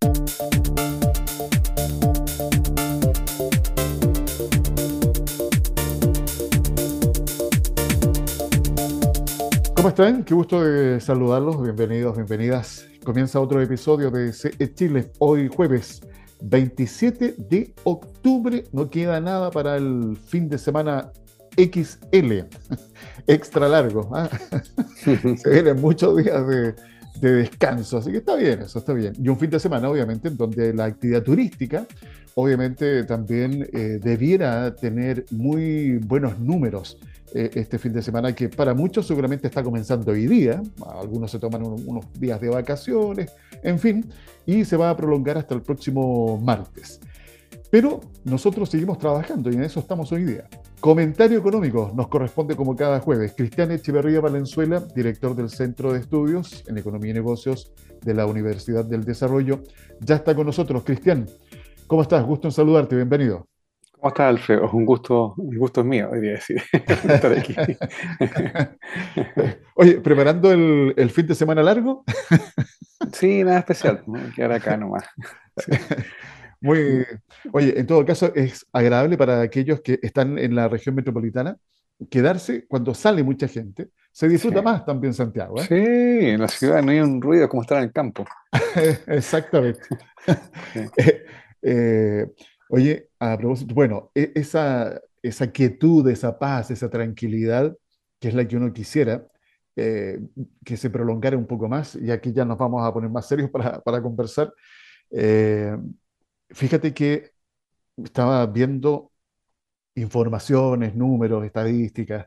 ¿Cómo están? Qué gusto de saludarlos. Bienvenidos, bienvenidas. Comienza otro episodio de CE Chile, hoy jueves 27 de octubre. No queda nada para el fin de semana XL, extra largo. ¿ah? Se vienen muchos días de, descanso, así que está bien, eso está bien. Y un fin de semana, obviamente, en donde la actividad turística, obviamente, también eh, debiera tener muy buenos números. Eh, este fin de semana que para muchos seguramente está comenzando hoy día, algunos se toman unos días de vacaciones, en fin, y se va a prolongar hasta el próximo martes. Pero nosotros seguimos trabajando y en eso estamos hoy día. Comentario económico nos corresponde como cada jueves. Cristian Echeverría Valenzuela, director del Centro de Estudios en Economía y Negocios de la Universidad del Desarrollo, ya está con nosotros. Cristian, ¿cómo estás? Gusto en saludarte, bienvenido. ¿Cómo estás, Alfredo? Un gusto, un gusto es mío, diría decir, estar aquí. Oye, ¿preparando el, fin de semana largo? sí, nada especial, quedar acá nomás. Muy, oye, en todo caso, es agradable para aquellos que están en la región metropolitana quedarse cuando sale mucha gente. Se disfruta más también Santiago. ¿eh? Sí, en la ciudad no hay un ruido como estar en el campo. Exactamente. Eh, eh, Oye, a propósito, bueno, e, esa, esa quietud, esa paz, esa tranquilidad, que es la que uno quisiera, eh, que se prolongara un poco más, y aquí ya nos vamos a poner más serios para, para conversar. Eh, fíjate que estaba viendo informaciones, números, estadísticas,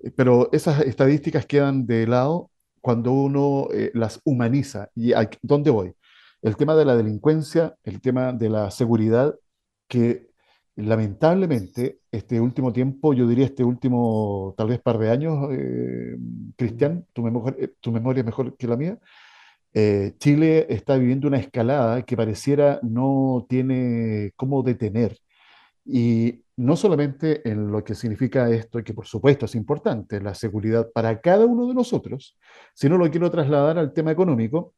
eh, pero esas estadísticas quedan de lado cuando uno las humaniza. ¿Y a dónde voy? El tema de la delincuencia, el tema de la seguridad que lamentablemente este último tiempo, yo diría este último tal vez par de años, eh, Cristian, tu, eh, tu, memoria es mejor que la mía, eh, Chile está viviendo una escalada que pareciera no tiene cómo detener. Y no solamente en lo que significa esto, que por supuesto es importante, la seguridad para cada uno de nosotros, sino lo quiero trasladar al tema económico.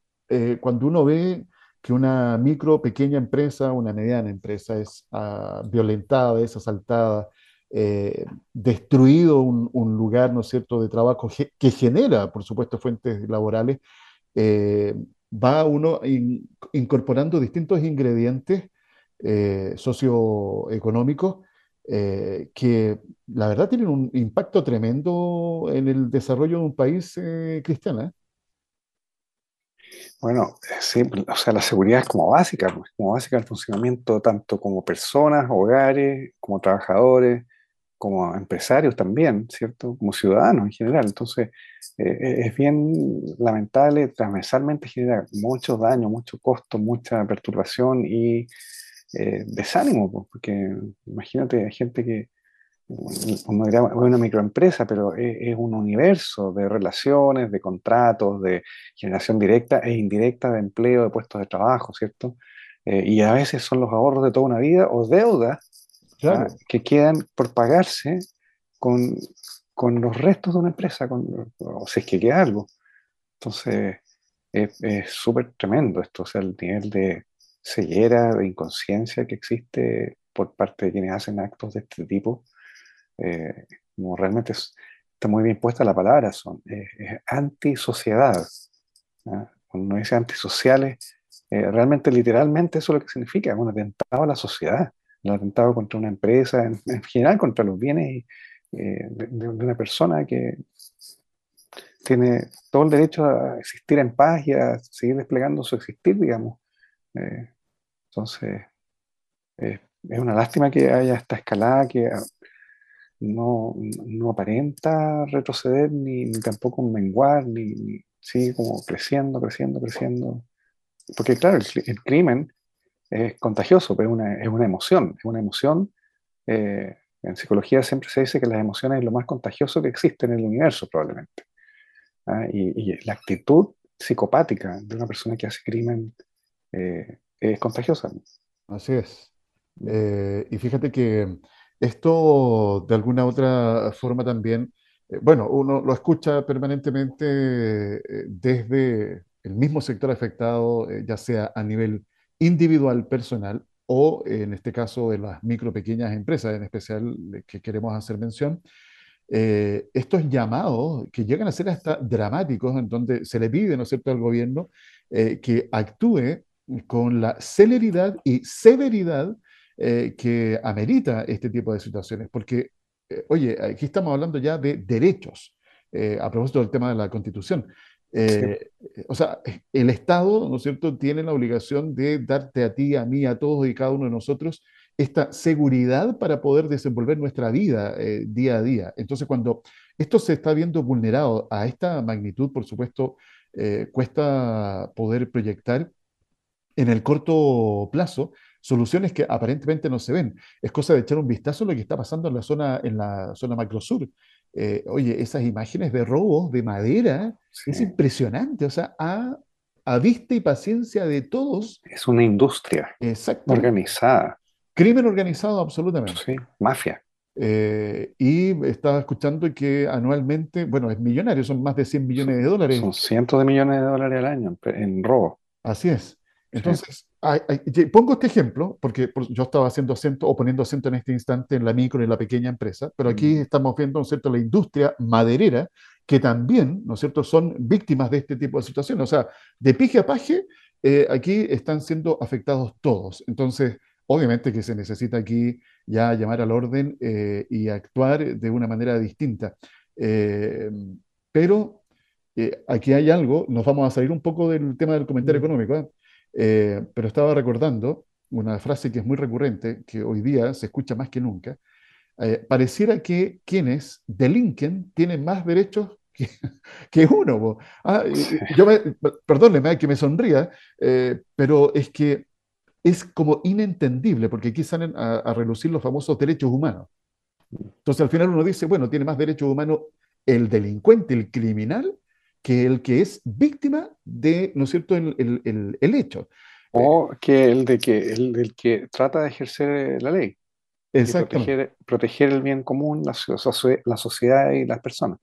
cuando uno ve que una micro, pequeña empresa, una mediana empresa es uh, violentada, es asaltada, eh, destruido un, lugar, ¿no cierto?, de trabajo que genera, por supuesto, fuentes laborales, eh, va uno incorporando distintos ingredientes eh, socioeconómicos eh, que la verdad tienen un impacto tremendo en el desarrollo de un país cristiano. Bueno, sí, o sea, la seguridad es como básica, pues, como básica el funcionamiento tanto como personas, hogares, como trabajadores, como empresarios también, ¿cierto? Como ciudadanos en general. Entonces, eh, eh, es bien lamentable, transversalmente genera mucho daño, mucho costo, mucha perturbación y eh, desánimo, porque imagínate, hay gente que como es una microempresa, pero es, un universo de relaciones, de contratos, de generación directa e indirecta de empleo, de puestos de trabajo, ¿cierto? Y a veces son los ahorros de toda una vida o deudas ¿ah? que quedan por pagarse con, con, los restos de una empresa, con, o si es que queda algo. Entonces, es súper tremendo esto, o sea, el nivel de ceguera, de inconsciencia que existe por parte de quienes hacen actos de este tipo eh, como realmente está muy bien puesta la palabra, son eh, antisociedad. Cuando uno dice antisociales, eh, realmente literalmente eso es lo que significa, un atentado a la sociedad, un atentado contra una empresa, en, general contra los bienes eh, de, una persona que tiene todo el derecho a existir en paz y a seguir desplegando su existir, digamos. entonces, es una lástima que haya esta escalada que no, no aparenta retroceder ni, tampoco menguar, ni, sigue como creciendo, creciendo, creciendo. Porque claro, el, crimen es contagioso, pero es una, es una emoción, es una emoción. Eh, en psicología siempre se dice que las emociones es lo más contagioso que existe en el universo, probablemente. ¿ah? y, la actitud psicopática de una persona que hace crimen eh, es contagiosa. Así es. Eh, y fíjate que esto, de alguna otra forma también, bueno, uno lo escucha permanentemente desde el mismo sector afectado, ya sea a nivel individual, personal, o en este caso de las micro, pequeñas empresas, en especial que queremos hacer mención, eh, estos llamados que llegan a ser hasta dramáticos, en donde se le pide, ¿no es cierto?, al gobierno eh, que actúe con la celeridad y severidad eh, que amerita este tipo de situaciones, porque, oye, aquí estamos hablando ya de derechos, a propósito del tema de la Constitución. O sea, el Estado, ¿no es cierto?, tiene la obligación de darte a ti, a mí, a todos y cada uno de nosotros esta seguridad para poder desenvolver nuestra vida eh, día a día. Entonces, cuando esto se está viendo vulnerado a esta magnitud, por supuesto, eh, cuesta poder proyectar en el corto plazo soluciones que aparentemente no se ven. Es cosa de echar un vistazo a lo que está pasando en la zona, en la zona macrosur. Eh, oye, esas imágenes de robos de madera es impresionante, o sea, a, a vista y paciencia de todos. Es una industria organizada. Crimen organizado, absolutamente. Sí, mafia. Eh, y estaba escuchando que anualmente, bueno, es millonario, son más de 100 millones de dólares. Son cientos de millones de dólares al año en robo. Así es. Entonces, pongo este ejemplo, porque yo estaba haciendo acento o poniendo acento en este instante en la micro y en la pequeña empresa, pero aquí mm. estamos viendo, ¿no es cierto?, la industria maderera, que también, ¿no es cierto?, son víctimas de este tipo de situaciones. O sea, de pije a paje, eh, aquí están siendo afectados todos. Entonces, Obviamente que se necesita aquí ya llamar al orden eh, y actuar de una manera distinta. Eh, pero eh, aquí hay algo, nos vamos a salir un poco del tema del comentario mm. Económico, pero estaba recordando una frase que es muy recurrente, que hoy día se escucha más que nunca. pareciera que quienes delinquen tienen más derechos que, uno. Ah, yo me, perdóneme que me sonría, pero es que es como inentendible, porque aquí salen a, relucir los famosos derechos humanos. Entonces al final uno dice, bueno, tiene más derechos humanos el delincuente, el criminal, que el que es víctima de, ¿no es cierto?, el, hecho. O que el de que el del que trata de ejercer la ley. Proteger, proteger, el bien común, la, la sociedad y las personas.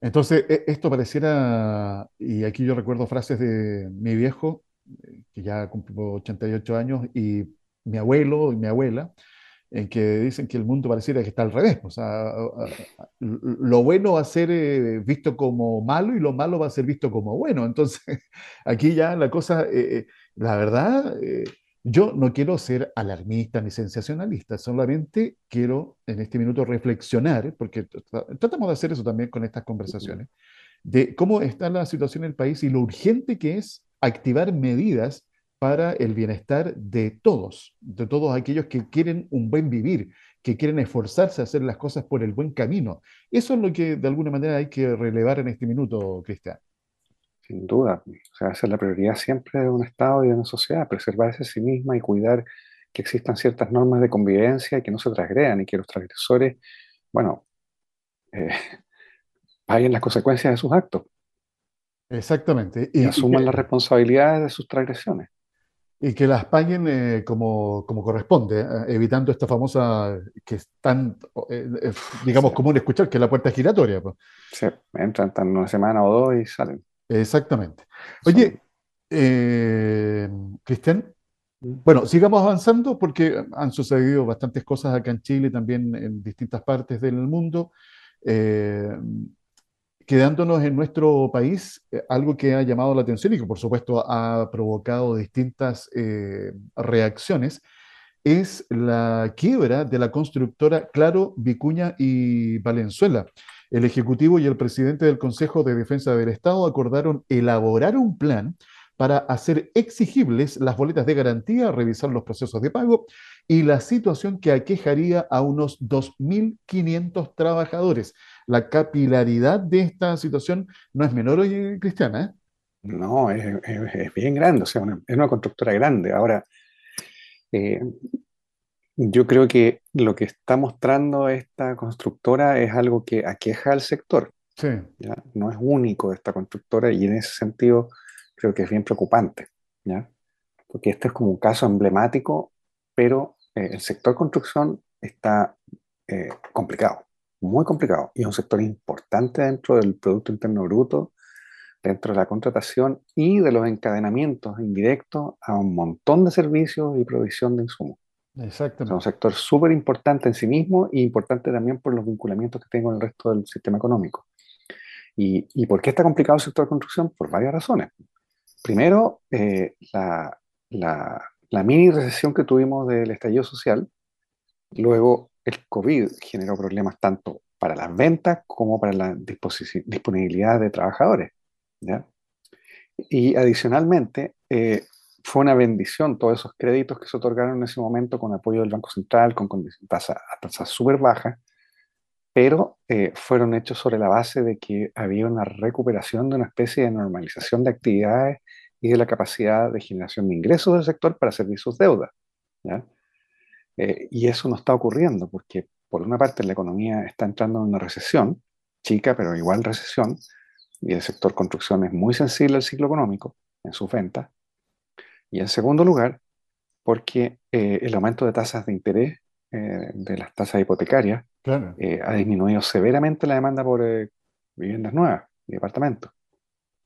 Entonces, e, esto pareciera, y aquí yo recuerdo frases de mi viejo, que ya cumplió 88 años, y mi abuelo y mi abuela, en que dicen que el mundo pareciera que está al revés. O sea, lo bueno va a ser eh, visto como malo y lo malo va a ser visto como bueno. Entonces, aquí ya la cosa, eh, eh, la verdad, yo no quiero ser alarmista ni sensacionalista, solamente quiero en este minuto reflexionar, porque tratamos de hacer eso también con estas conversaciones, de cómo está la situación en el país y lo urgente que es activar medidas para el bienestar de todos, de todos aquellos que quieren un buen vivir, que quieren esforzarse a hacer las cosas por el buen camino. Eso es lo que de alguna manera hay que relevar en este minuto, Cristian. Sin duda, o sea, esa es la prioridad siempre de un Estado y de una sociedad, preservarse a sí misma y cuidar que existan ciertas normas de convivencia y que no se transgredan y que los transgresores, bueno, eh, paguen las consecuencias de sus actos. Exactamente. Y, asuman las responsabilidades de sus transgresiones. Y que las paguen eh, como, como, corresponde, eh, evitando esta famosa que es tan, eh, digamos, común escuchar, que es la puerta giratoria. Pues. Sí, entran tan una semana o dos y salen. Exactamente. Oye, Cristian, bueno, sigamos avanzando porque han sucedido bastantes cosas acá en Chile, también en distintas partes del mundo quedándonos en nuestro país, eh, algo que ha llamado la atención y que por supuesto ha provocado distintas eh, reacciones, es la quiebra de la constructora Claro, Vicuña y Valenzuela. El Ejecutivo y el presidente del Consejo de Defensa del Estado acordaron elaborar un plan para hacer exigibles las boletas de garantía, revisar los procesos de pago y la situación que aquejaría a unos 2.500 trabajadores la capilaridad de esta situación no es menor hoy, Cristiana. ¿eh? No, es, bien grande, o sea, es una constructora grande. Ahora, eh, yo creo que lo que está mostrando esta constructora es algo que aqueja al sector. Sí. No es único esta constructora y en ese sentido creo que es bien preocupante, ¿ya? porque este es como un caso emblemático, pero eh, el sector construcción está complicado muy complicado y es un sector importante dentro del Producto Interno Bruto, dentro de la contratación y de los encadenamientos indirectos a un montón de servicios y provisión de insumos. Exactamente. Es un sector súper importante en sí mismo y importante también por los vinculamientos que tiene con el resto del sistema económico. ¿Y, y por qué está complicado el sector de construcción? Por varias razones. Primero, eh, la, la, la mini recesión que tuvimos del estallido social, luego el COVID generó problemas tanto para las ventas como para la disponibilidad de trabajadores. ¿ya? Y adicionalmente, eh, fue una bendición todos esos créditos que se otorgaron en ese momento con apoyo del Banco Central, con, tasas tasa súper bajas, pero eh, fueron hechos sobre la base de que había una recuperación de una especie de normalización de actividades y de la capacidad de generación de ingresos del sector para servir sus deudas. Eh, y eso no está ocurriendo porque, por una parte, la economía está entrando en una recesión, chica, pero igual recesión, y el sector construcción es muy sensible al ciclo económico en sus ventas. Y en segundo lugar, porque eh, el aumento de tasas de interés eh, de las tasas hipotecarias eh, ha disminuido severamente la demanda por viviendas nuevas y departamentos.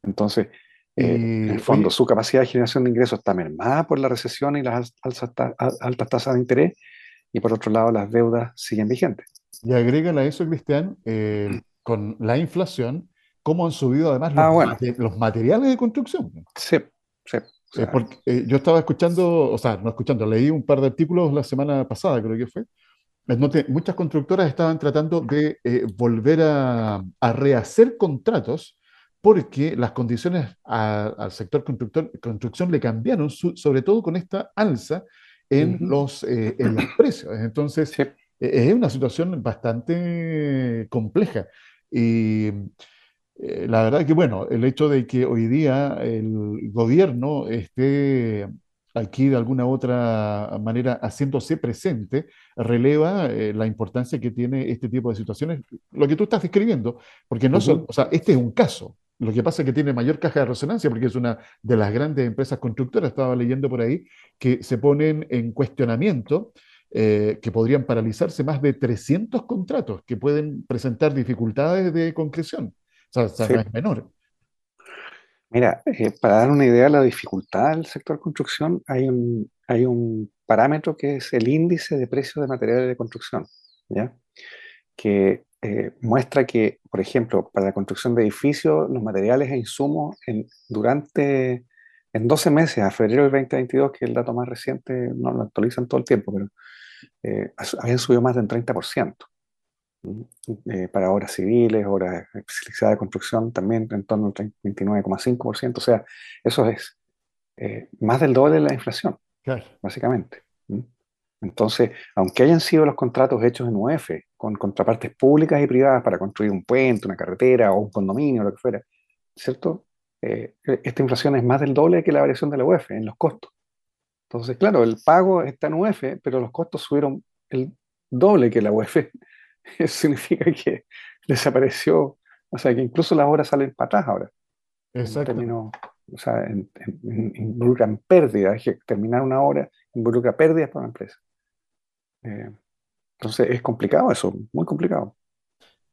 Entonces, en el fondo, su capacidad de generación de ingresos está mermada por la recesión y las altas, tasas de interés, y por otro lado, las deudas siguen vigentes. Y agrégale a eso, Cristian, mm. con la inflación, cómo han subido además ah, los materiales de construcción. Sí, sí. Eh, porque, eh, yo estaba escuchando, o sea, no escuchando, leí un par de artículos la semana pasada, creo que fue. muchas constructoras estaban tratando de eh, volver a, rehacer contratos porque las condiciones al sector constructor, construcción le cambiaron, sobre todo con esta alza en, los, en los precios. Entonces, es una situación bastante compleja. Y eh, la verdad que, bueno, el hecho de que hoy día el gobierno esté aquí de alguna u otra manera haciéndose presente, releva eh, la importancia que tiene este tipo de situaciones, lo que tú estás describiendo, porque no o sea, este es un caso. Lo que pasa es que tiene mayor caja de resonancia porque es una de las grandes empresas constructoras, estaba leyendo por ahí, que se ponen en cuestionamiento eh, que podrían paralizarse más de 300 contratos que pueden presentar dificultades de concreción. O sea, es menor. Mira, eh, para dar una idea de la dificultad del sector construcción, hay un, hay un parámetro que es el índice de precios de materiales de construcción, ¿ya? que eh, muestra que, por ejemplo, para la construcción de edificios, los materiales e insumos en, durante, en 12 meses, a febrero del 2022, que es el dato más reciente, no lo actualizan todo el tiempo, pero eh, habían subido más del 30%. Eh, para obras civiles, obras especializadas de construcción, también en torno al 29,5%. O sea, eso es eh, más del doble de la inflación, básicamente. Entonces, aunque hayan sido los contratos hechos en UF, con contrapartes públicas y privadas para construir un puente, una carretera o un condominio, lo que fuera, ¿cierto? Eh, esta inflación es más del doble que la variación de la UF en los costos. Entonces, claro, el pago está en UF, pero los costos subieron el doble que la UF. Eso significa que desapareció, o sea, que incluso las obras salen para atrás ahora. Exacto. o sea, en, involucran pérdidas, que terminar una obra involucra pérdidas para la empresa. Eh, entonces es complicado eso, muy complicado.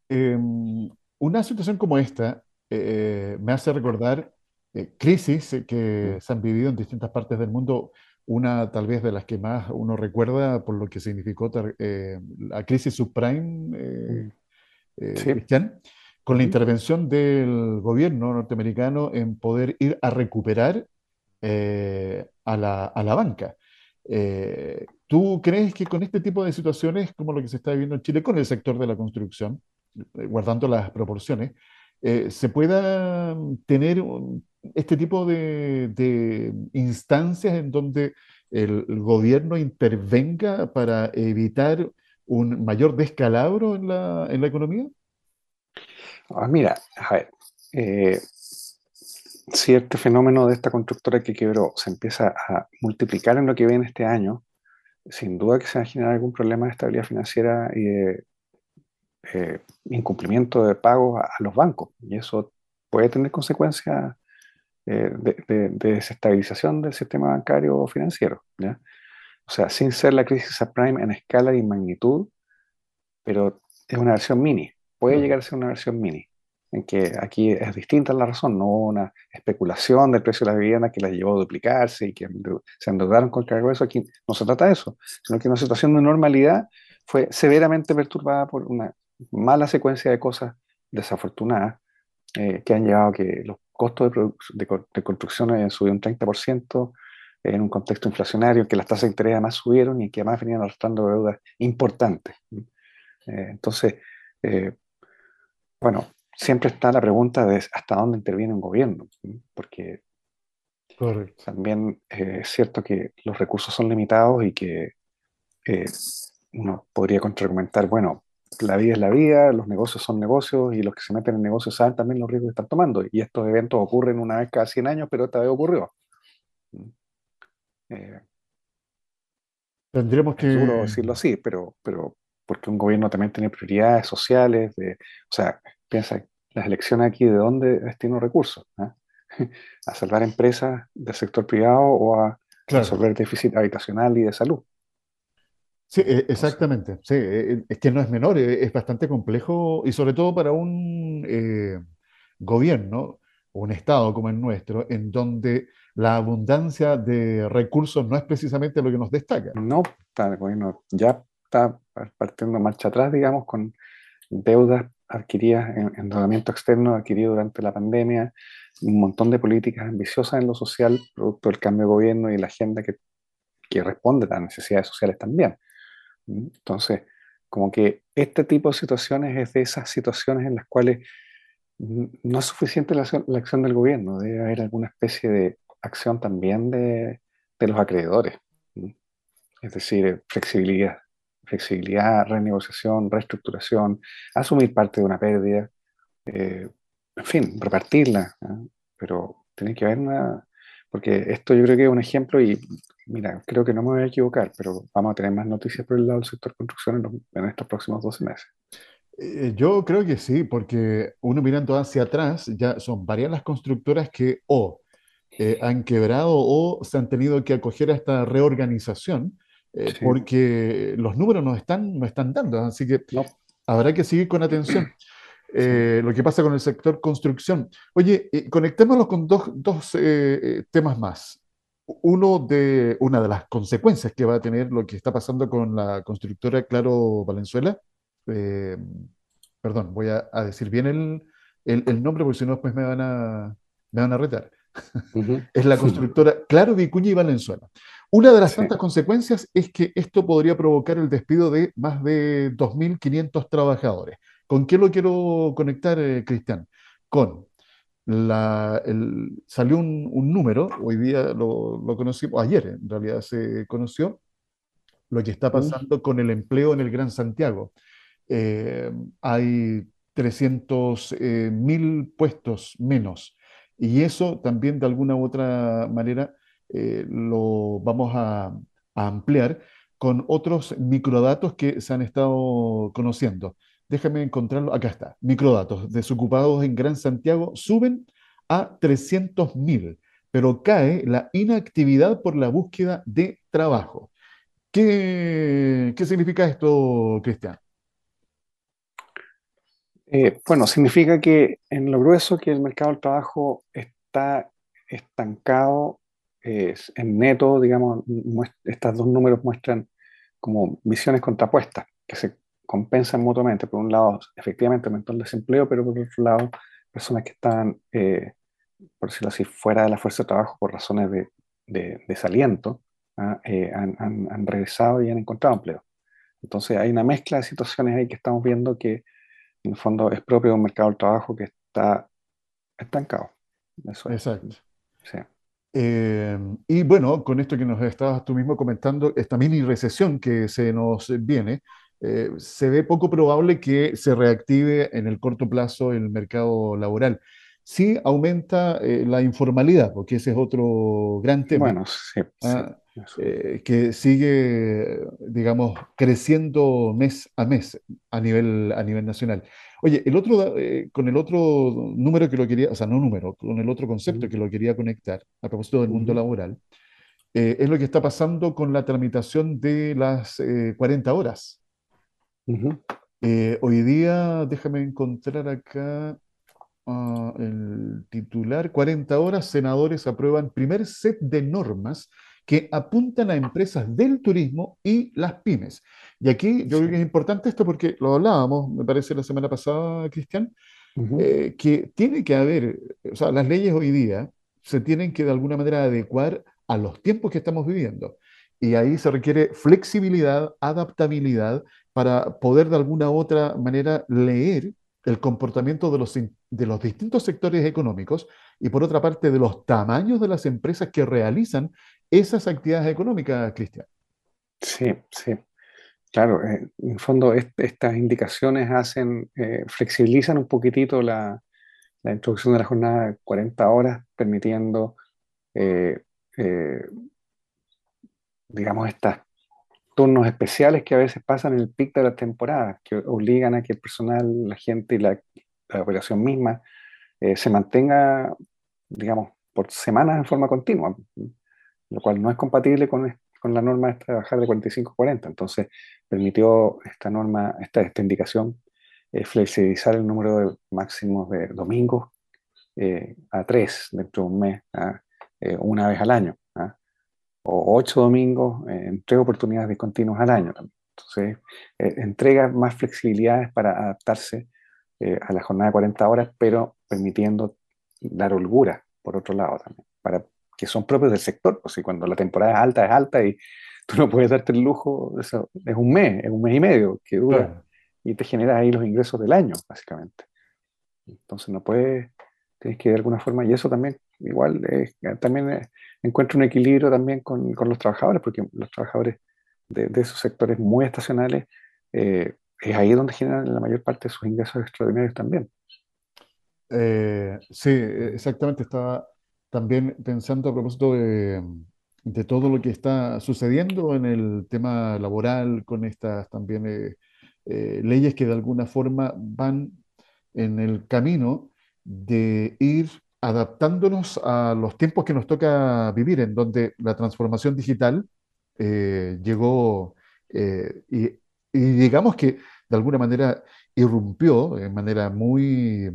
Em, una situación como esta eh, me hace recordar eh, crisis que mm. se han vivido en distintas partes del mundo una tal vez de las que más uno recuerda por lo que significó eh, la crisis subprime, eh, eh con la intervención del gobierno norteamericano en poder ir a recuperar eh, a, la, a, la, banca. ¿Tú crees que con este tipo de situaciones, como lo que se está viviendo en Chile con el sector de la construcción, guardando las proporciones, se pueda tener este tipo de, instancias en donde el, gobierno intervenga para evitar un mayor descalabro en la, economía? Ah, mira, a ver, eh, si este fenómeno de esta constructora que quebró se empieza a multiplicar en lo que viene este año, sin duda que se va a generar algún problema de estabilidad financiera y de eh, incumplimiento de pagos a, los bancos. Y eso puede tener consecuencias eh, de, desestabilización del sistema bancario financiero. ¿ya? O sea, sin ser la crisis subprime en escala y magnitud, pero es una versión mini, puede llegar a ser una versión mini. En que aquí es distinta la razón, no una especulación del precio de la vivienda que la llevó a duplicarse y que se endeudaron con cargo de eso. Aquí no se trata de eso, sino que una situación de normalidad fue severamente perturbada por una mala secuencia de cosas desafortunadas eh, que han llevado a que los costos de, de, construcción hayan subido un 30% en un contexto inflacionario, que las tasas de interés además subieron y que además venían arrastrando deudas importantes. Eh, entonces, eh, bueno, siempre está la pregunta de hasta dónde interviene un gobierno, porque también eh, es cierto que los recursos son limitados y que uno podría contraargumentar, bueno, la vida es la vida, los negocios son negocios y los que se meten en negocios saben también los riesgos que están tomando. Y estos eventos ocurren una vez cada 100 años, pero esta vez ocurrió. Eh, Tendremos que... Decirlo así, pero, pero porque un gobierno también tiene prioridades sociales, de, o sea, piensa, las elecciones aquí, ¿de dónde destino recursos? ¿Ah? ¿A salvar empresas del sector privado o a resolver el déficit habitacional y de salud? Sí, e, exactamente. Sí, e, e, es que no es menor, es bastante complejo y sobre todo para un eh, gobierno un Estado como el nuestro, en donde la abundancia de recursos no es precisamente lo que nos destaca. No, está, bueno, ya está partiendo marcha atrás, digamos, con deudas adquiridas, en endeudamiento externo adquirido durante la pandemia, un montón de políticas ambiciosas en lo social, producto del cambio de gobierno y la agenda que, que responde a las necesidades sociales también. Entonces, como que este tipo de situaciones es de esas situaciones en las cuales no es suficiente la, acción del gobierno, debe haber alguna especie de acción también de, los acreedores. Es decir, flexibilidad, flexibilidad, renegociación, reestructuración, asumir parte de una pérdida, eh, en fin, repartirla. Pero tiene que haber una... Porque esto yo creo que es un ejemplo y, mira, creo que no me voy a equivocar, pero vamos a tener más noticias por el lado del sector construcción en, estos próximos 12 meses. Eh, yo creo que sí, porque uno mirando hacia atrás, ya son varias las constructoras que o eh, han quebrado o se han tenido que acoger a esta reorganización eh, porque los números no están, no están dando, así que habrá que seguir con atención. Eh, lo que pasa con el sector construcción. Oye, conectémoslo con dos, dos temas más. Uno de, una de las consecuencias que va a tener lo que está pasando con la constructora Claro Valenzuela. perdón, voy a, decir bien el, el, el, nombre porque si no después me van a, me van a retar es la constructora Claro, Vicuña y Valenzuela. Una de las tantas consecuencias es que esto podría provocar el despido de más de 2.500 trabajadores. ¿Con qué lo quiero conectar, eh, Cristian? Con la, salió un, número, hoy día lo, conocimos, ayer en realidad se conoció, lo que está pasando con el empleo en el Gran Santiago. Eh, hay 300.000 eh, mil puestos menos y eso también de alguna u otra manera eh, lo vamos a, ampliar con otros microdatos que se han estado conociendo. Déjame encontrarlo. Acá está. Microdatos. Desocupados en Gran Santiago suben a 300.000, pero cae la inactividad por la búsqueda de trabajo. ¿Qué, qué significa esto, Cristian? Eh, bueno, significa que en lo grueso que el mercado del trabajo está estancado en neto, digamos, estos dos números muestran como visiones contrapuestas que se compensan mutuamente. Por un lado, efectivamente aumentó el desempleo, pero por otro lado, personas que están, eh, por decirlo así, fuera de la fuerza de trabajo por razones de, desaliento, ¿ah? eh, han, han, regresado y han encontrado empleo. Entonces hay una mezcla de situaciones ahí que estamos viendo que en el fondo es propio de un mercado del trabajo que está estancado. Eso Exacto. Eh, y bueno, con esto que nos estabas tú mismo comentando, esta mini recesión que se nos viene, eh, se ve poco probable que se reactive en el corto plazo el mercado laboral. Sí aumenta eh, la informalidad, porque ese es otro gran tema. Bueno, sí, ah, que sigue, digamos, creciendo mes a mes a nivel, a nivel nacional. Oye, el otro, eh, con el otro número que lo quería, o sea, no número, con el otro concepto que lo quería conectar a propósito del mundo laboral, eh, es lo que está pasando con la tramitación de las 40 eh, horas. hoy día, déjame encontrar acá, ah, el titular, 40 horas, senadores aprueban primer set de normas que apuntan a empresas del turismo y las pymes. Y aquí yo creo que es importante esto porque lo hablábamos, me parece, la semana pasada, Cristian, Ujú, eh, que tiene que haber, o sea, las leyes hoy día se tienen que de alguna manera adecuar a los tiempos que estamos viviendo. Y ahí se requiere flexibilidad, adaptabilidad para poder de alguna u otra manera leer el comportamiento de los, de los distintos sectores económicos y por otra parte de los tamaños de las empresas que realizan esas actividades económicas, Cristian. Sí, sí. Claro, eh, en fondo est- estas indicaciones hacen, eh, flexibilizan un poquitito la, la introducción de la jornada de 40 horas, permitiendo, eh, digamos, estos turnos especiales que a veces pasan en el pic de las temporadas, que obligan a que el personal, la gente y la, la operación misma se mantenga, digamos, por semanas en forma continua, lo cual no es compatible con, con la norma de trabajar de 45 a 40. Entonces, permitió esta norma, esta, esta indicación, eh, flexibilizar el número de máximos de domingos eh, a tres dentro de un mes, ¿ah? Eh, una vez al año, ¿ah? o ocho domingos en tres oportunidades discontinuas al año. Entonces, entrega más flexibilidades para adaptarse a la jornada de 40 horas, pero permitiendo dar holgura, por otro lado también, para que son propios del sector, pues si cuando la temporada es alta, es alta y tú no puedes darte el lujo, eso es un mes, es un mes y medio que dura Claro. y te genera ahí los ingresos del año, básicamente. Entonces no puedes, tienes que de alguna forma, y eso también, igual, también eh, encuentra un equilibrio también con, con los trabajadores, porque los trabajadores de, de esos sectores muy estacionales, eh, es ahí donde generan la mayor parte de sus ingresos extraordinarios también. Eh, sí, eh, exactamente. Estaba también pensando a propósito de, todo lo que está sucediendo en el tema laboral, con estas también eh, eh, leyes que de alguna forma van en el camino de ir adaptándonos a los tiempos que nos toca vivir, en donde la transformación digital eh, llegó y, y digamos que de alguna manera irrumpió de manera muy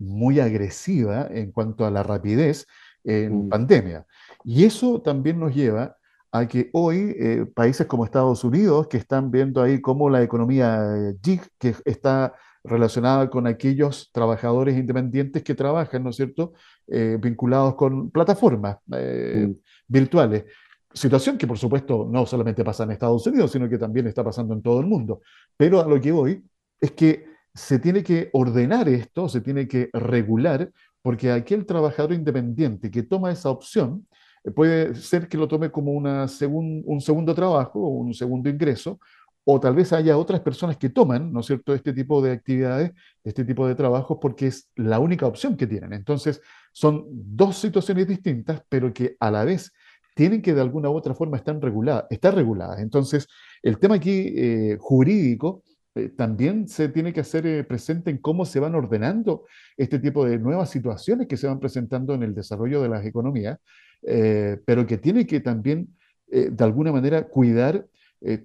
muy agresiva en cuanto a la rapidez en Mm, pandemia. Y eso también nos lleva a que hoy eh, países como Estados Unidos, que están viendo ahí cómo la economía eh, gig, que está relacionada con aquellos trabajadores independientes que trabajan, ¿no es cierto?, Eh, vinculados con plataformas eh, mm, virtuales. Situación que, por supuesto, no solamente pasa en Estados Unidos, sino que también está pasando en todo el mundo. Pero a lo que voy es que se tiene que ordenar esto, se tiene que regular, porque aquel trabajador independiente que toma esa opción eh, puede ser que lo tome como una segun- un segundo trabajo o un segundo ingreso, o tal vez haya otras personas que toman, ¿no es cierto?, este tipo de actividades, este tipo de trabajos, porque es la única opción que tienen. Entonces, son dos situaciones distintas, pero que a la vez tienen que de alguna u otra forma estar reguladas. Estar reguladas. Entonces, el tema aquí eh, jurídico eh, también se tiene que hacer eh, presente en cómo se van ordenando este tipo de nuevas situaciones que se van presentando en el desarrollo de las economías, eh, pero que tiene que también, de alguna manera, cuidar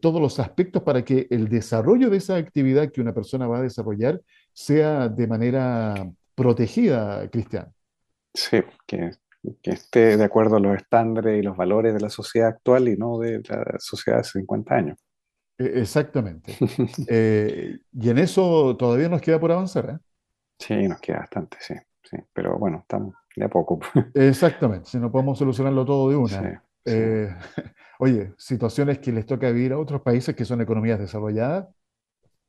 todos los aspectos para que el desarrollo de esa actividad que una persona va a desarrollar sea de manera protegida, Cristian. sí, que, que esté de acuerdo a los estándares y los valores de la sociedad actual y no de la sociedad de hace 50 años. E- Exactamente. Eh, y en eso todavía nos queda por avanzar, ¿eh? Sí, nos queda bastante, sí, sí, pero bueno, estamos de a poco. Exactamente, si no podemos solucionarlo todo de una. sí, Eh, oye, situaciones que les toca vivir a otros países que son economías desarrolladas,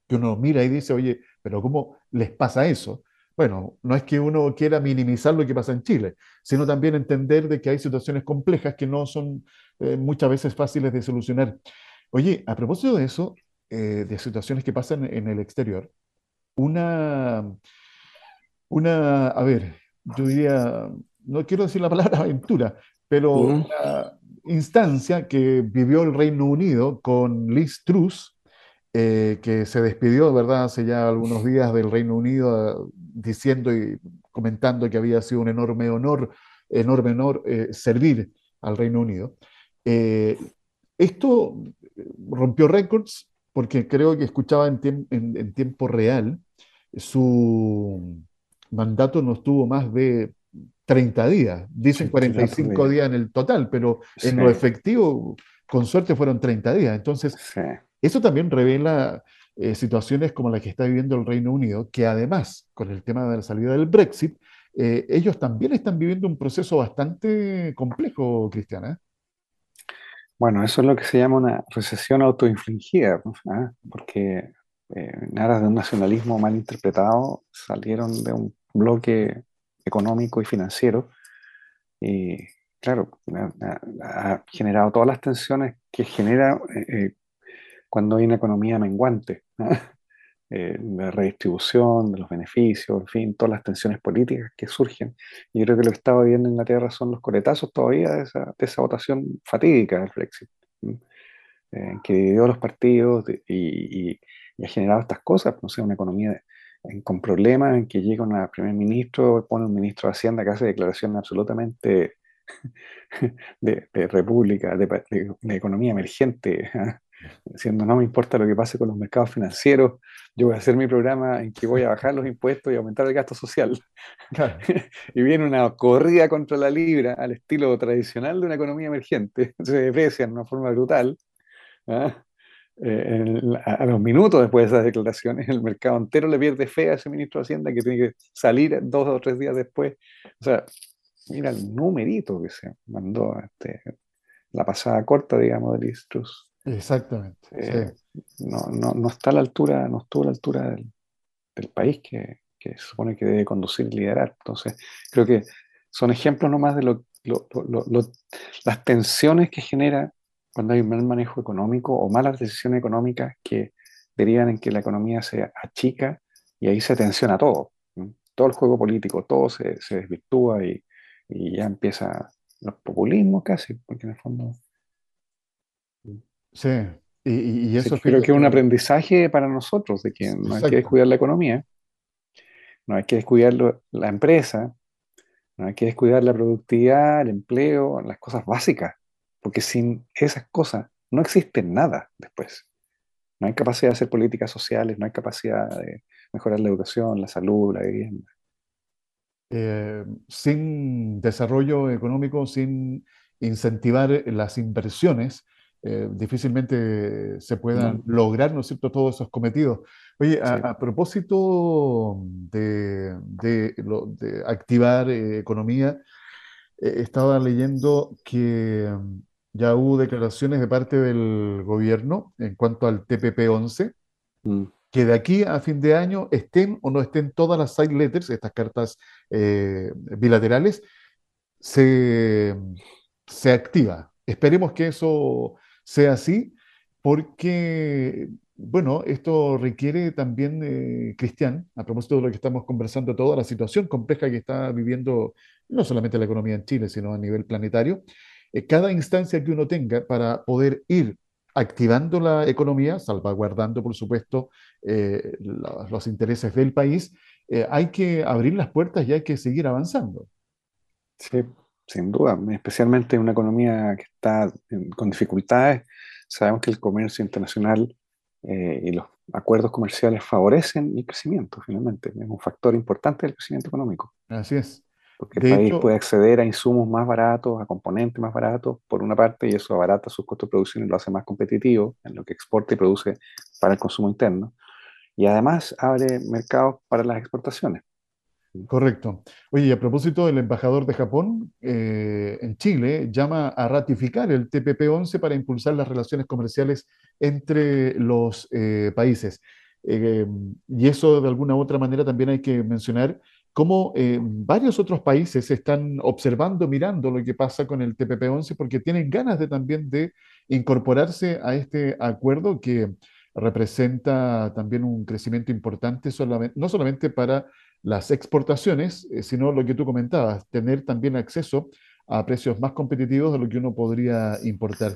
que uno mira y dice, oye, pero ¿cómo les pasa eso? Bueno, no es que uno quiera minimizar lo que pasa en Chile, sino también entender de que hay situaciones complejas que no son eh, muchas veces fáciles de solucionar. Oye, a propósito de eso, eh, de situaciones que pasan en el exterior, una, una, a ver, yo diría, no quiero decir la palabra aventura, pero una instancia que vivió el Reino Unido con Liz Truss, eh, que se despidió, ¿verdad?, hace ya algunos días del Reino Unido, diciendo y comentando que había sido un enorme honor, enorme honor eh, servir al Reino Unido. Eh, esto rompió récords porque creo que escuchaba en, tiemp- en- en tiempo real su, mandato no estuvo más de 30 días. Dicen 45 días. días en el total, pero en lo efectivo, con suerte, fueron 30 días. Entonces, eso también revela eh, situaciones como la que está viviendo el Reino Unido, que además, con el tema de la salida del Brexit, eh, ellos también están viviendo un proceso bastante complejo, Cristiana. Bueno, eso es lo que se llama una recesión autoinfligida, ¿Ah? porque eh, en aras de un nacionalismo mal interpretado salieron de un bloque económico y financiero y claro, ha, generado todas las tensiones que genera eh, cuando hay una economía menguante. Eh, de redistribución, de los beneficios, en fin, todas las tensiones políticas que surgen. Y creo que lo que estaba viendo en Inglaterra son los coletazos todavía de esa, de esa votación fatídica del Brexit, eh, que dividió los partidos y, y, ha generado estas cosas, no sé, una economía con problemas en que llega un primer ministro, pone un ministro de Hacienda que hace declaraciones absolutamente de, de república, de, de, economía emergente, ¿ah? Diciendo no me importa lo que pase con los mercados financieros, yo voy a hacer mi programa en que voy a bajar los impuestos y aumentar el gasto social. y viene una corrida contra la libra al estilo tradicional de una economía emergente, se deprecia de una forma brutal. ¿ah? Eh, a, los minutos después de esas declaraciones, el mercado entero le pierde fe a ese ministro de Hacienda que tiene que salir dos o tres días después. O sea, mira el numerito que se mandó este, la pasada corta, digamos, de Listrus. Exactamente. Eh, no, no, no, está a la altura, no estuvo a la altura del, del país que, que, se supone que debe conducir y liderar. Entonces, creo que son ejemplos nomás de lo, lo, las tensiones que genera cuando hay un mal manejo económico o malas decisiones económicas que derivan en que la economía se achica y ahí se tensiona todo. Todo el juego político, todo se, se desvirtúa y, y, ya empieza los populismos casi, porque en el fondo Sí, y, eso creo que es un aprendizaje para nosotros, de que no hay que descuidar la economía, no hay que descuidar la empresa, no hay que descuidar la productividad, el empleo, las cosas básicas, porque sin esas cosas no existe nada después. No hay capacidad de hacer políticas sociales, no hay capacidad de mejorar la educación, la salud, la vivienda. Eh, sin desarrollo económico, sin incentivar las inversiones, eh, difícilmente se puedan lograr, ¿no es cierto?, todos esos cometidos. Oye, a, propósito de, de, activar eh, economía, eh, estaba leyendo que mm, ya hubo declaraciones de parte del gobierno en cuanto al TPP-11, mm. que de aquí a fin de año estén o no estén todas las side letters, estas cartas bilaterales, se, se activa. Esperemos que eso sea así, porque, bueno, esto requiere también, eh, Cristian, a propósito de lo que estamos conversando, toda la situación compleja que está viviendo no solamente la economía en Chile, sino a nivel planetario, eh, cada instancia que uno tenga para poder ir activando la economía, salvaguardando, por supuesto, eh, los intereses del país, hay que abrir las puertas y hay que seguir avanzando. Sí, sin duda, especialmente en una economía que está con dificultades. Sabemos que el comercio internacional eh, y los acuerdos comerciales favorecen el crecimiento, finalmente. Es un factor importante del crecimiento económico. Así es. Porque el país puede acceder a insumos más baratos, a componentes más baratos, por una parte, y eso abarata sus costos de producción y lo hace más competitivo en lo que exporta y produce para el consumo interno. Y además abre mercados para las exportaciones. Correcto. Oye, y a propósito, el embajador de Japón eh, en Chile llama a ratificar el TPP-11 para impulsar las relaciones comerciales entre los eh, países. Eh, y eso de alguna u otra manera también hay que mencionar cómo varios otros países están observando, mirando lo que pasa con el TPP-11 porque tienen ganas de también de incorporarse a este acuerdo que representa también un crecimiento importante, no solamente para las exportaciones, eh, sino lo que tú comentabas, tener también acceso a precios más competitivos de lo que uno podría importar.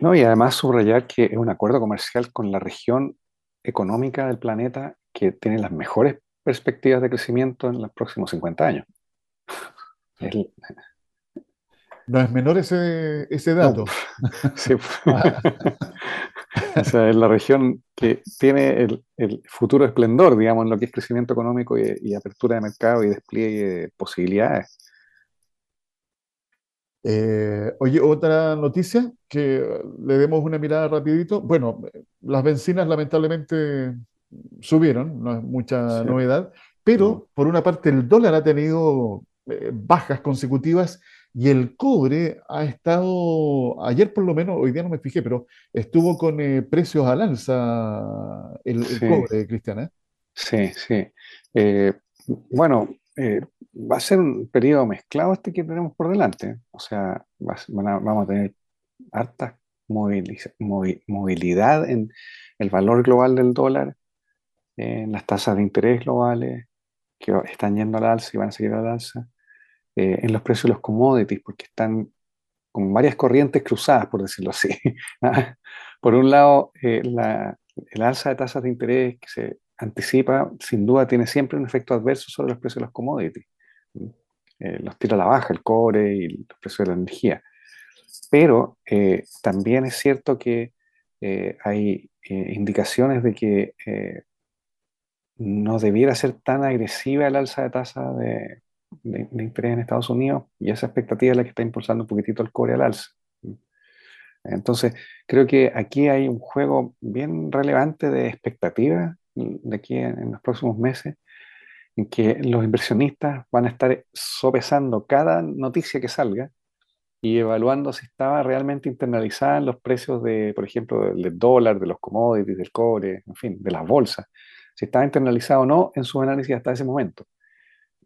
No, y además subrayar que es un acuerdo comercial con la región económica del planeta que tiene las mejores perspectivas de crecimiento en los próximos 50 años. No es menor ese, ese No, dato. sí. O sea, es la región que tiene el, el futuro esplendor, digamos, en lo que es crecimiento económico y, y apertura de mercado y despliegue de posibilidades. Eh, oye, otra noticia que le demos una mirada rapidito. Bueno, las bencinas lamentablemente subieron, no es mucha Sí, novedad, no, pero por una parte el dólar ha tenido eh, bajas consecutivas y el cobre ha estado, ayer por lo menos, hoy día no me fijé, pero estuvo con eh, precios al alza el, el sí, cobre, Cristiana. sí, sí. Eh, bueno, eh, va a ser un periodo mezclado este que tenemos por delante. O sea, va a ser- van a- vamos a tener harta moviliza- movi- movilidad en el valor global del dólar, en las tasas de interés globales que están yendo al alza y van a seguir al alza, eh, en los precios de los commodities, porque están con varias corrientes cruzadas, por decirlo así. ¿ah? Por un lado, eh, la- el alza de tasas de interés que se anticipa, sin duda, tiene siempre un efecto adverso sobre los precios de los commodities. ¿Mm? Eh, los tira a la baja el cobre y los precios de la energía. Pero eh, también es cierto que hay indicaciones de que no debiera ser tan agresiva el alza de tasa de, de- de interés en Estados Unidos y esa expectativa es la que está impulsando un poquitito el cobre al alza. Entonces, creo que aquí hay un juego bien relevante de expectativas de aquí en, en los próximos meses, en que los inversionistas van a estar sopesando cada noticia que salga y evaluando si estaba realmente internalizada en los precios de, por ejemplo, del, dólar, de los commodities, del cobre, en fin, de las bolsas, si estaba internalizado o no en su análisis hasta ese momento.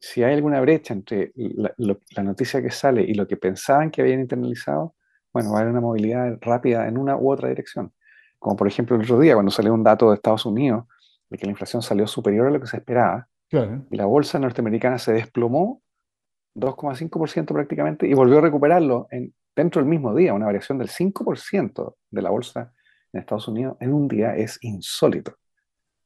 Si hay alguna brecha entre la, lo- la noticia que sale y lo que pensaban que habían internalizado, bueno, va a haber una movilidad rápida en una u otra dirección. Como por ejemplo el otro día, cuando salió un dato de Estados Unidos de que la inflación salió superior a lo que se esperaba, Claro. y la bolsa norteamericana se desplomó 2,5% prácticamente y volvió a recuperarlo en, dentro del mismo día, una variación del 5% de la bolsa en Estados Unidos en un día es insólito.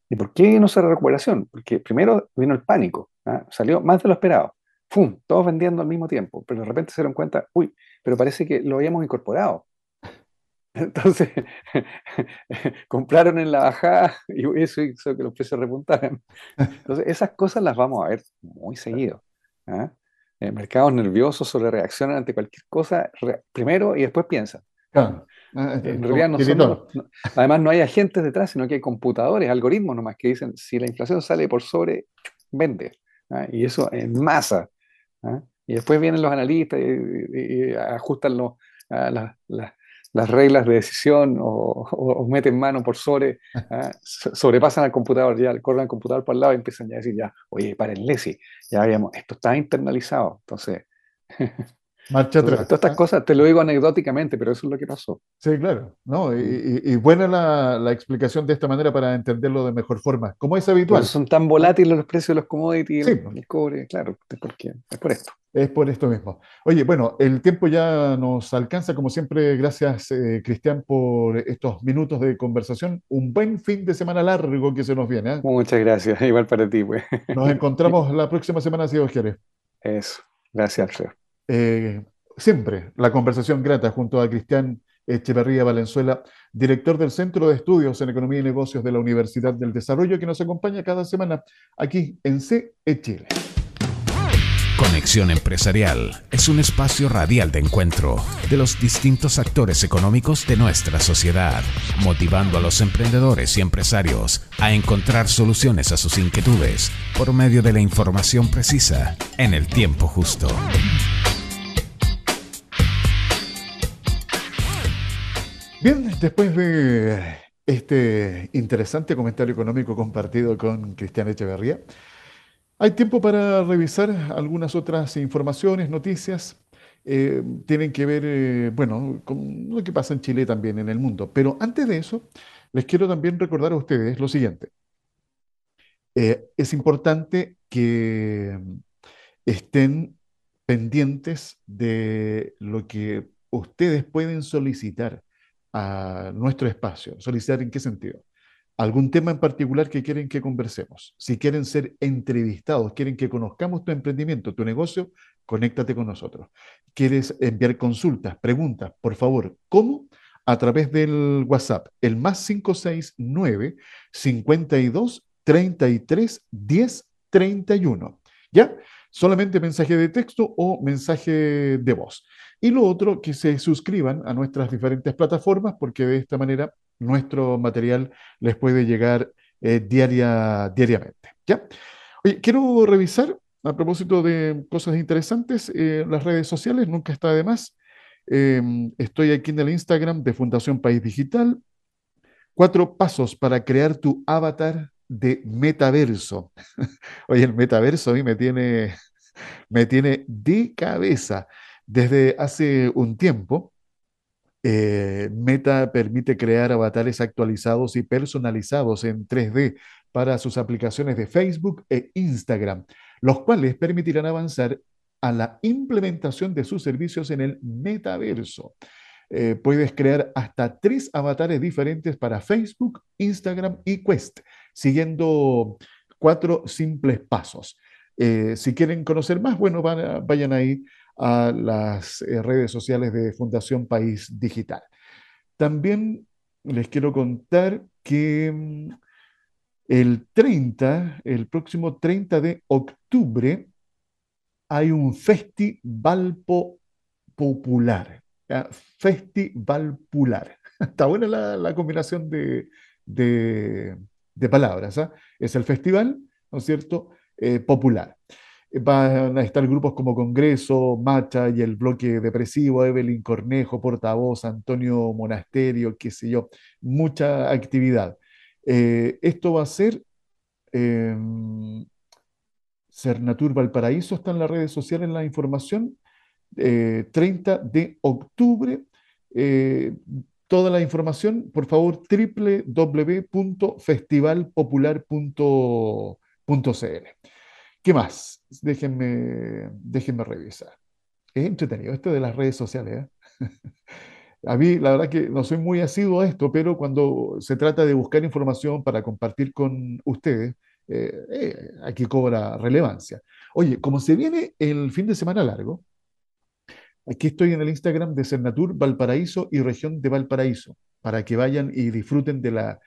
¿Y por qué no se recuperación? Porque primero vino el pánico, ¿ah? salió más de lo esperado. ¡Fum! Todos vendiendo al mismo tiempo, pero de repente se dieron cuenta, uy, pero parece que lo habíamos incorporado. Entonces, compraron en la bajada y eso hizo que los precios repuntaran. Entonces, esas cosas las vamos a ver muy seguido. ¿ah? Eh, mercados nerviosos sobre reaccionan ante cualquier cosa re- primero y después piensan. Claro. En realidad no son los, tiritón. no- además no hay agentes detrás, sino que hay computadores, algoritmos nomás que dicen si la inflación sale por sobre, vende. ¿Ah? Y eso en masa. ¿ah? Y después vienen los analistas y, ajustan los- ah, las, las- las reglas de decisión o, meten mano por sobre. So- sobrepasan al computador, ya corren al computador por el lado y empiezan ya a decir, ya, oye, párenle, si ya habíamos, esto está internalizado. Entonces, Marcha atrás. todas estas ¿ah? cosas te lo digo anecdóticamente, pero eso es lo que pasó. Sí, claro. No, y, y- buena la, la explicación de esta manera para entenderlo de mejor forma, como es habitual. son tan volátiles los precios de los commodities, Sí, el, pues, el cobre, claro, es porque es por esto. es por esto mismo. Oye, bueno, el tiempo ya nos alcanza, como siempre, gracias, eh, Cristian, por estos minutos de conversación. Un buen fin de semana largo que se nos viene, ¿ah? Muchas gracias, igual para ti, pues. Nos encontramos la próxima semana, si Dios quiere. Eso, gracias, Alfredo. Eh, siempre la conversación grata junto a Cristian Echeverría Valenzuela, director del Centro de Estudios en Economía y Negocios de la Universidad del Desarrollo, que nos acompaña cada semana aquí en CE Chile. Conexión Empresarial es un espacio radial de encuentro de los distintos actores económicos de nuestra sociedad, motivando a los emprendedores y empresarios a encontrar soluciones a sus inquietudes por medio de la información precisa en el tiempo justo. Bien, después de este interesante comentario económico compartido con Cristian Echeverría, hay tiempo para revisar algunas otras informaciones, noticias. eh, tienen que ver, eh, bueno, con lo que pasa en Chile también en el mundo. Pero antes de eso, les quiero también recordar a ustedes lo siguiente. Eh, es importante que estén pendientes de lo que ustedes pueden solicitar a nuestro espacio. ¿Solicitar en qué sentido? algún tema en particular que quieren que conversemos. Si quieren ser entrevistados, quieren que conozcamos tu emprendimiento, tu negocio, conéctate con nosotros. ¿Quieres enviar consultas, preguntas? Por favor, ¿cómo? A través del WhatsApp, el más 569 52 33 10 31. ¿Ya? Solamente mensaje de texto o mensaje de voz. Y lo otro, que se suscriban a nuestras diferentes plataformas, porque de esta manera nuestro material les puede llegar eh, diaria, diariamente. ¿Ya? Oye, quiero revisar, a propósito de cosas interesantes, eh, las redes sociales, nunca está de más. Em, estoy aquí en el Instagram de Fundación País Digital. Cuatro pasos para crear tu avatar de metaverso. Oye, el metaverso a mí me tiene, me tiene de cabeza. Desde hace un tiempo, eh, Meta permite crear avatares actualizados y personalizados en 3D para sus aplicaciones de Facebook e Instagram, los cuales permitirán avanzar a la implementación de sus servicios en el metaverso. Eh, puedes crear hasta tres avatares diferentes para Facebook, Instagram y Quest, siguiendo cuatro simples pasos. Eh, si quieren conocer más, bueno, vayan ahí a las eh, redes sociales de Fundación País Digital. También les quiero contar que mm, el 30, el próximo 30 de octubre, hay un festival popular. Festival popular. Está buena la, combinación de, palabras. ¿ah? Es el festival, ¿no es cierto? Eh, popular. Van a estar grupos como Congreso, Macha y el bloque depresivo, Evelyn Cornejo, portavoz, Antonio Monasterio, qué sé yo, mucha actividad. Eh, esto va a ser eh, Cernatur Valparaíso, está en las redes sociales la información, 30 eh, de octubre. Eh, toda la información, por favor, www.festivalpopular.cl. ¿Qué más? Déjenme, déjenme revisar. Es entretenido esto de las redes sociales. ¿eh? A mí, la verdad que no soy muy asiduo a esto, pero cuando se trata de buscar información para compartir con ustedes, eh, eh, aquí cobra relevancia. Oye, como se viene el fin de semana largo, aquí estoy en el Instagram de Cernatur Valparaíso y región de Valparaíso, para que vayan y disfruten de la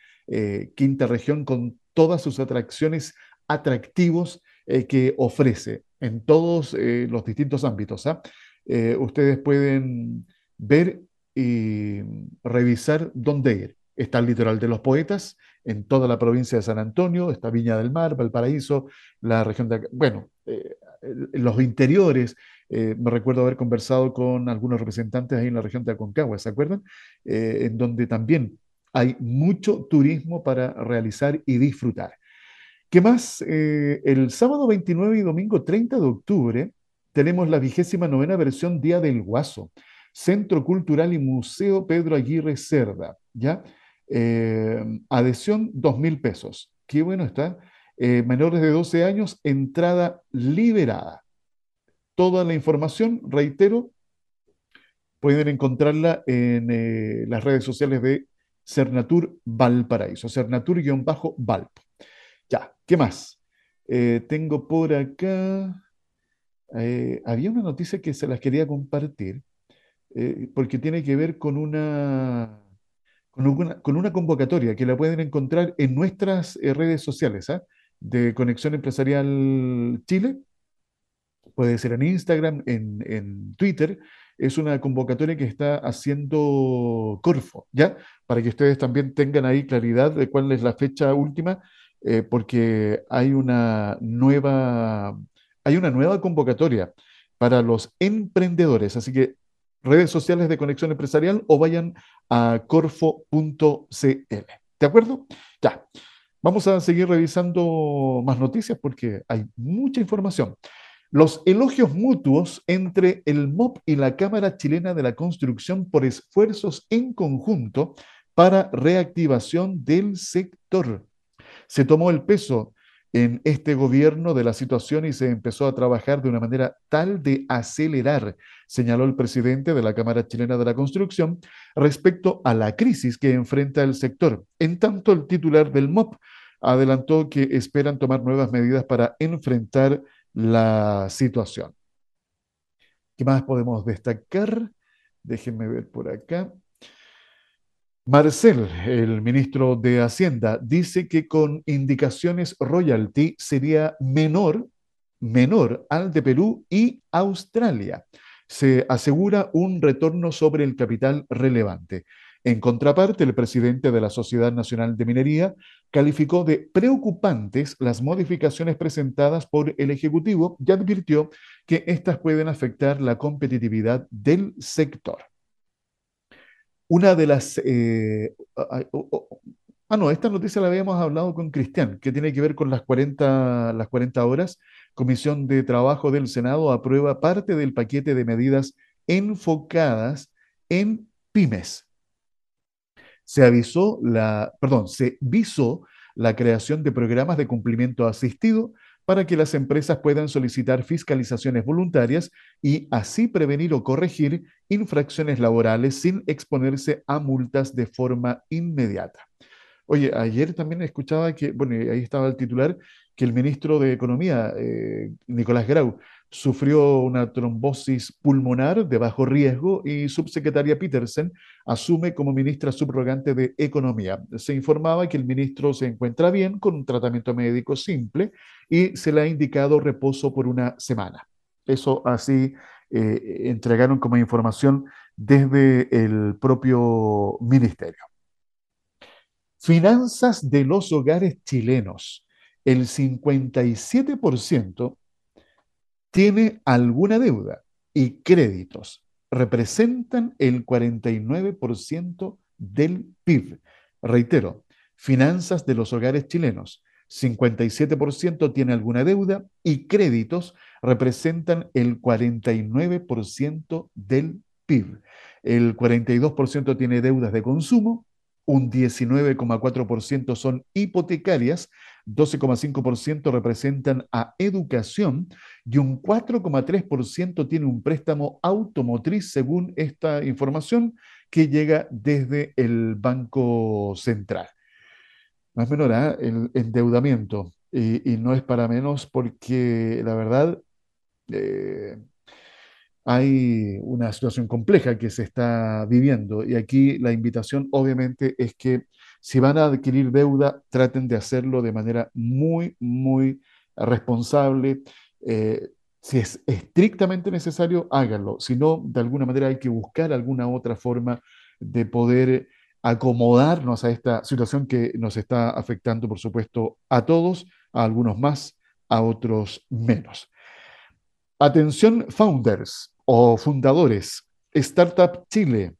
quinta región con todas sus atracciones atractivos eh, que ofrece en todos eh, los distintos ámbitos. ¿ah? Eh, ustedes pueden ver y revisar dónde ir. Está el litoral de los poetas, en toda la provincia de San Antonio, está Viña del Mar, Valparaíso, la región de... Bueno, los interiores, me recuerdo haber conversado con algunos representantes ahí en la región de Aconcagua, ¿se acuerdan? en donde también hay mucho turismo para realizar y disfrutar. ¿Qué más? Eh, el sábado 29 y domingo 30 de octubre tenemos la vigésima novena versión Día del Guaso, Centro Cultural y Museo Pedro Aguirre Cerda, ¿ya? Eh, adhesión, dos mil pesos. Qué bueno está. Eh, menores de 12 años, entrada liberada. Toda la información, reitero, pueden encontrarla en las redes sociales de Cernatur Valparaíso, Cernatur-Valpo. Ya, ¿qué más? Eh, tengo por acá, eh, había una noticia que se las quería compartir, eh, porque tiene que ver con una, con una, convocatoria que la pueden encontrar en nuestras redes sociales, ¿ah? de Conexión Empresarial Chile, puede ser en Instagram, en, en Twitter, es una convocatoria que está haciendo Corfo, ¿ya? Para que ustedes también tengan ahí claridad de cuál es la fecha última eh, porque hay una nueva, hay una nueva convocatoria para los emprendedores. Así que redes sociales de Conexión Empresarial o vayan a corfo.cl. ¿De acuerdo? Ya. Vamos a seguir revisando más noticias porque hay mucha información. Los elogios mutuos entre el MOP y la Cámara Chilena de la Construcción por esfuerzos en conjunto para reactivación del sector. Se tomó el peso en este gobierno de la situación y se empezó a trabajar de una manera tal de acelerar, señaló el presidente de la Cámara Chilena de la Construcción, respecto a la crisis que enfrenta el sector. En tanto, el titular del MOP adelantó que esperan tomar nuevas medidas para enfrentar la situación. ¿Qué más podemos destacar? Déjenme ver por acá. Marcel, el ministro de Hacienda, dice que con indicaciones royalty sería menor, menor al de Perú y Australia. Se asegura un retorno sobre el capital relevante. En contraparte, el presidente de la Sociedad Nacional de Minería calificó de preocupantes las modificaciones presentadas por el Ejecutivo y advirtió que éstas pueden afectar la competitividad del sector. Una de las... Eh, ah, no, esta noticia la habíamos hablado con Cristian, que tiene que ver con las 40, las 40 horas. Comisión de Trabajo del Senado aprueba parte del paquete de medidas enfocadas en pymes se avisó la, perdón, se visó la creación de programas de cumplimiento asistido para que las empresas puedan solicitar fiscalizaciones voluntarias y así prevenir o corregir infracciones laborales sin exponerse a multas de forma inmediata. Oye, ayer también escuchaba que, bueno, ahí estaba el titular, que el ministro de Economía, eh, Nicolás Grau, sufrió una trombosis pulmonar de bajo riesgo y subsecretaria Petersen asume como ministra subrogante de Economía. Se informaba que el ministro se encuentra bien con un tratamiento médico simple y se le ha indicado reposo por una semana. Eso así eh, entregaron como información desde el propio ministerio. Finanzas de los hogares chilenos. El 57% tiene alguna deuda y créditos representan el 49% del PIB. Reitero, finanzas de los hogares chilenos, 57% tiene alguna deuda y créditos representan el 49% del PIB. El 42% tiene deudas de consumo, un 19,4% son hipotecarias, 12,5% representan a educación y un 4,3% tiene un préstamo automotriz, según esta información que llega desde el Banco Central. Más menor ¿eh? el endeudamiento, y, no es para menos porque la verdad eh, hay una situación compleja que se está viviendo y aquí la invitación obviamente es que si van a adquirir deuda, traten de hacerlo de manera muy, muy responsable. Eh, si es estrictamente necesario, háganlo. Si no, de alguna manera hay que buscar alguna otra forma de poder acomodarnos a esta situación que nos está afectando, por supuesto, a todos, a algunos más, a otros menos. Atención, founders o fundadores. Startup Chile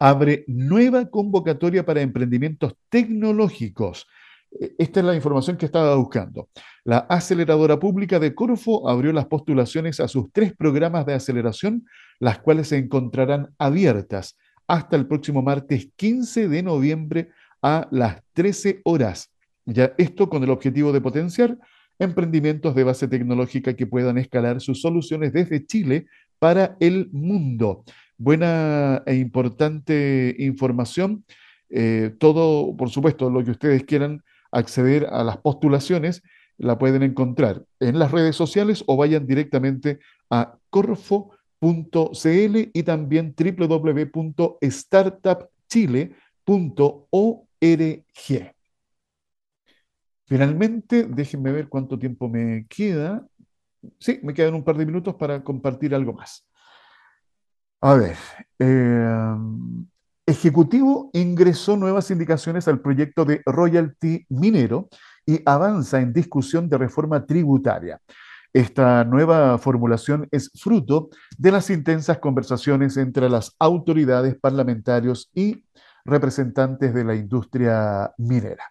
abre nueva convocatoria para emprendimientos tecnológicos. E, esta es la información que estaba buscando. La aceleradora pública de Corfo abrió las postulaciones a sus tres programas de aceleración, las cuales se encontrarán abiertas hasta el próximo martes 15 de noviembre a las 13 horas. Ya esto con el objetivo de potenciar emprendimientos de base tecnológica que puedan escalar sus soluciones desde Chile para el mundo buena e importante información. Eh, todo, por supuesto, lo que ustedes quieran acceder a las postulaciones, la pueden encontrar en las redes sociales o vayan directamente a corfo.cl y también www.startupchile.org. Finalmente, déjenme ver cuánto tiempo me queda. Sí, me quedan un par de minutos para compartir algo más. A ver, em, Ejecutivo ingresó nuevas indicaciones al proyecto de royalty minero y avanza en discusión de reforma tributaria. Esta nueva formulación es fruto de las intensas conversaciones entre las autoridades parlamentarios y representantes de la industria minera.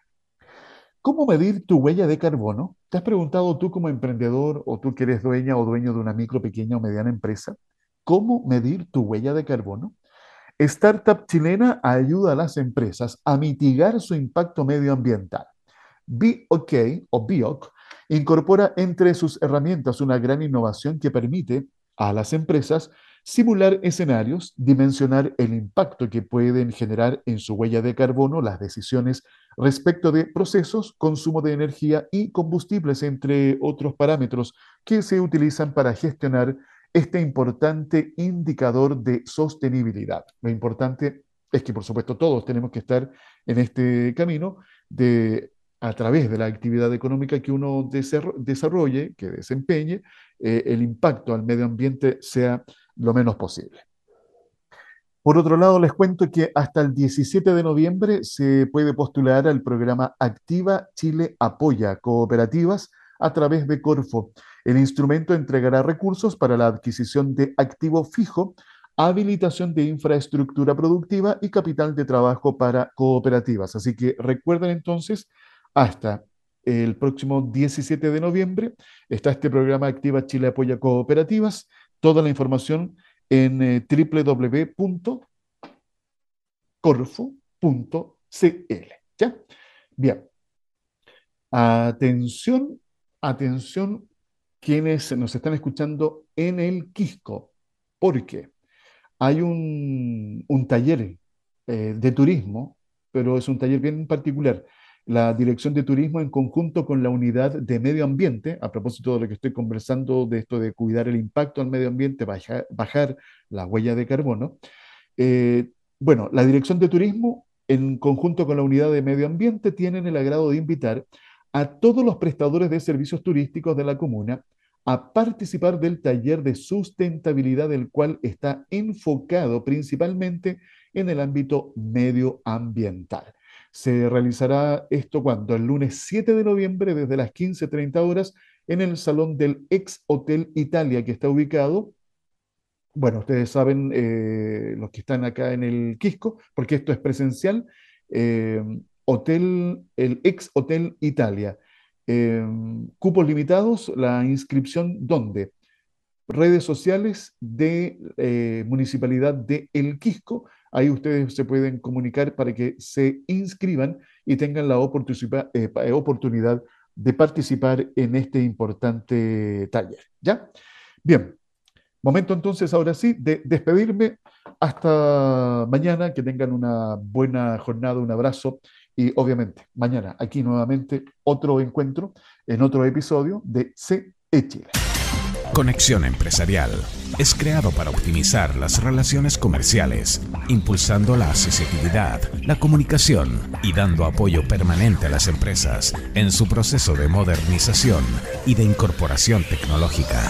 ¿Cómo medir tu huella de carbono? ¿Te has preguntado tú como emprendedor o tú que eres dueña o dueño de una micro, pequeña o mediana empresa? ¿Cómo medir tu huella de carbono? Startup chilena ayuda a las empresas a mitigar su impacto medioambiental. BOK o BIOC incorpora entre sus herramientas una gran innovación que permite a las empresas simular escenarios, dimensionar el impacto que pueden generar en su huella de carbono las decisiones respecto de procesos, consumo de energía y combustibles, entre otros parámetros que se utilizan para gestionar este importante indicador de sostenibilidad. Lo importante es que, por supuesto, todos tenemos que estar en este camino de a través de la actividad económica que uno desarrolle, que desempeñe, eh, el impacto al medio ambiente sea lo menos posible. Por otro lado, les cuento que hasta el 17 de noviembre se puede postular al programa Activa Chile Apoya Cooperativas a través de Corfo. El instrumento entregará recursos para la adquisición de activo fijo, habilitación de infraestructura productiva y capital de trabajo para cooperativas. Así que recuerden entonces, hasta el próximo 17 de noviembre está este programa Activa Chile Apoya Cooperativas. Toda la información en eh, www.corfo.cl. ¿Ya? Bien. Atención, atención quienes nos están escuchando en el Quisco, porque hay un, taller eh, de turismo, pero es un taller bien particular la Dirección de Turismo en conjunto con la Unidad de Medio Ambiente, a propósito de lo que estoy conversando, de esto de cuidar el impacto al medio ambiente, bajar, la huella de carbono. Eh, bueno, la Dirección de Turismo en conjunto con la Unidad de Medio Ambiente tienen el agrado de invitar a todos los prestadores de servicios turísticos de la comuna a participar del taller de sustentabilidad, el cual está enfocado principalmente en el ámbito medioambiental. Se realizará esto cuando el lunes 7 de noviembre desde las 15.30 horas en el salón del ex Hotel Italia que está ubicado. Bueno, ustedes saben, eh, los que están acá en el Quisco, porque esto es presencial, eh, hotel, el ex Hotel Italia. Eh, cupos limitados, la inscripción, ¿dónde? Redes sociales de Municipalidad de El Quisco Ahí ustedes se pueden comunicar para que se inscriban y tengan la eh, eh, oportunidad de participar en este importante taller. ¿Ya? Bien, momento entonces ahora sí de despedirme. Hasta mañana, que tengan una buena jornada, un abrazo y obviamente mañana aquí nuevamente otro encuentro en otro episodio de CE Chile. Conexión Empresarial es creado para optimizar las relaciones comerciales, impulsando la accesibilidad, la comunicación y dando apoyo permanente a las empresas en su proceso de modernización y de incorporación tecnológica.